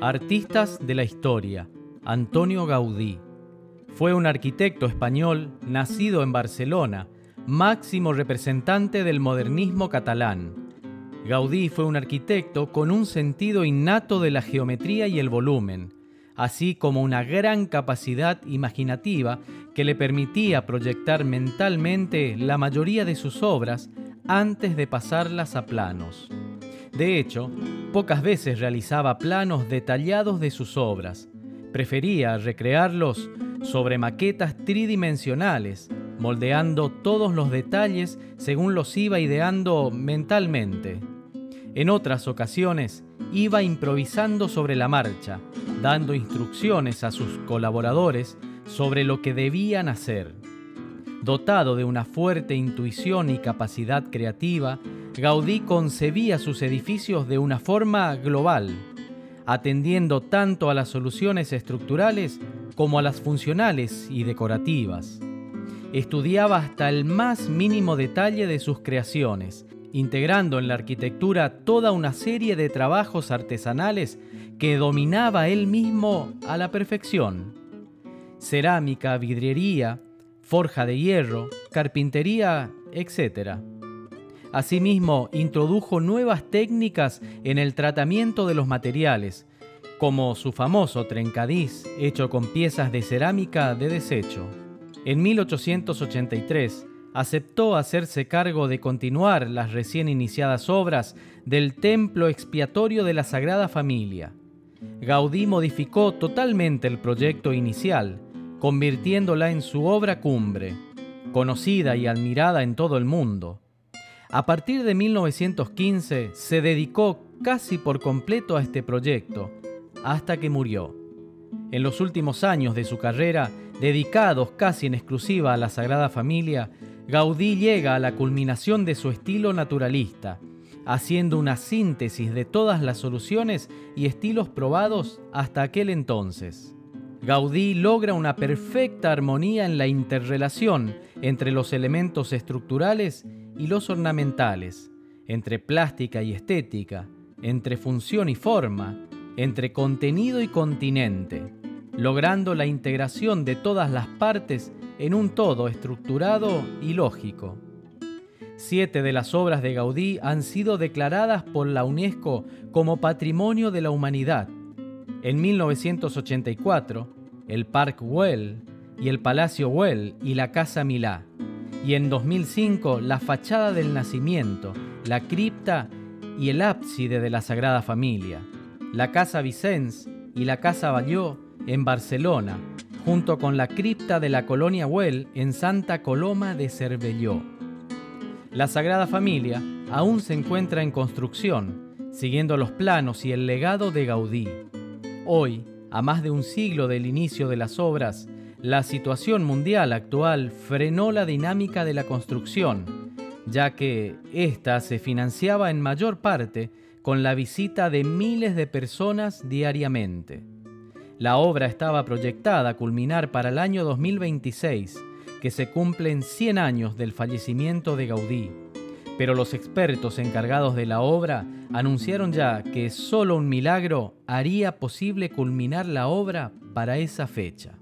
Artistas de la historia. Antonio Gaudí. Fue un arquitecto español nacido en Barcelona, máximo representante del modernismo catalán. Gaudí fue un arquitecto con un sentido innato de la geometría y el volumen, así como una gran capacidad imaginativa que le permitía proyectar mentalmente la mayoría de sus obras antes de pasarlas a planos. De hecho, pocas veces realizaba planos detallados de sus obras. Prefería recrearlos sobre maquetas tridimensionales, moldeando todos los detalles según los iba ideando mentalmente. En otras ocasiones, iba improvisando sobre la marcha, dando instrucciones a sus colaboradores sobre lo que debían hacer. Dotado de una fuerte intuición y capacidad creativa, Gaudí concebía sus edificios de una forma global, atendiendo tanto a las soluciones estructurales como a las funcionales y decorativas. Estudiaba hasta el más mínimo detalle de sus creaciones, integrando en la arquitectura toda una serie de trabajos artesanales que dominaba él mismo a la perfección. Cerámica, vidriería, forja de hierro, carpintería, etc. Asimismo, introdujo nuevas técnicas en el tratamiento de los materiales, como su famoso trencadís hecho con piezas de cerámica de desecho. En 1883 aceptó hacerse cargo de continuar las recién iniciadas obras del Templo Expiatorio de la Sagrada Familia. Gaudí modificó totalmente el proyecto inicial, convirtiéndola en su obra cumbre, conocida y admirada en todo el mundo. A partir de 1915 se dedicó casi por completo a este proyecto, hasta que murió. En los últimos años de su carrera, dedicados casi en exclusiva a la Sagrada Familia, Gaudí llega a la culminación de su estilo naturalista, haciendo una síntesis de todas las soluciones y estilos probados hasta aquel entonces. Gaudí logra una perfecta armonía en la interrelación entre los elementos estructurales y los ornamentales, entre plástica y estética, entre función y forma, entre contenido y continente, logrando la integración de todas las partes en un todo estructurado y lógico. Siete de las obras de Gaudí han sido declaradas por la UNESCO como Patrimonio de la Humanidad. En 1984, el Park Güell y el Palacio Güell y la Casa Milá y en 2005 la fachada del nacimiento, la cripta y el ábside de la Sagrada Familia, la Casa Vicens y la Casa Balló en Barcelona, junto con la cripta de la colonia Güell en Santa Coloma de Cervelló. La Sagrada Familia aún se encuentra en construcción, siguiendo los planos y el legado de Gaudí. Hoy, a más de un siglo del inicio de las obras, la situación mundial actual frenó la dinámica de la construcción, ya que ésta se financiaba en mayor parte con la visita de miles de personas diariamente. La obra estaba proyectada a culminar para el año 2026, que se cumplen 100 años del fallecimiento de Gaudí, pero los expertos encargados de la obra anunciaron ya que solo un milagro haría posible culminar la obra para esa fecha.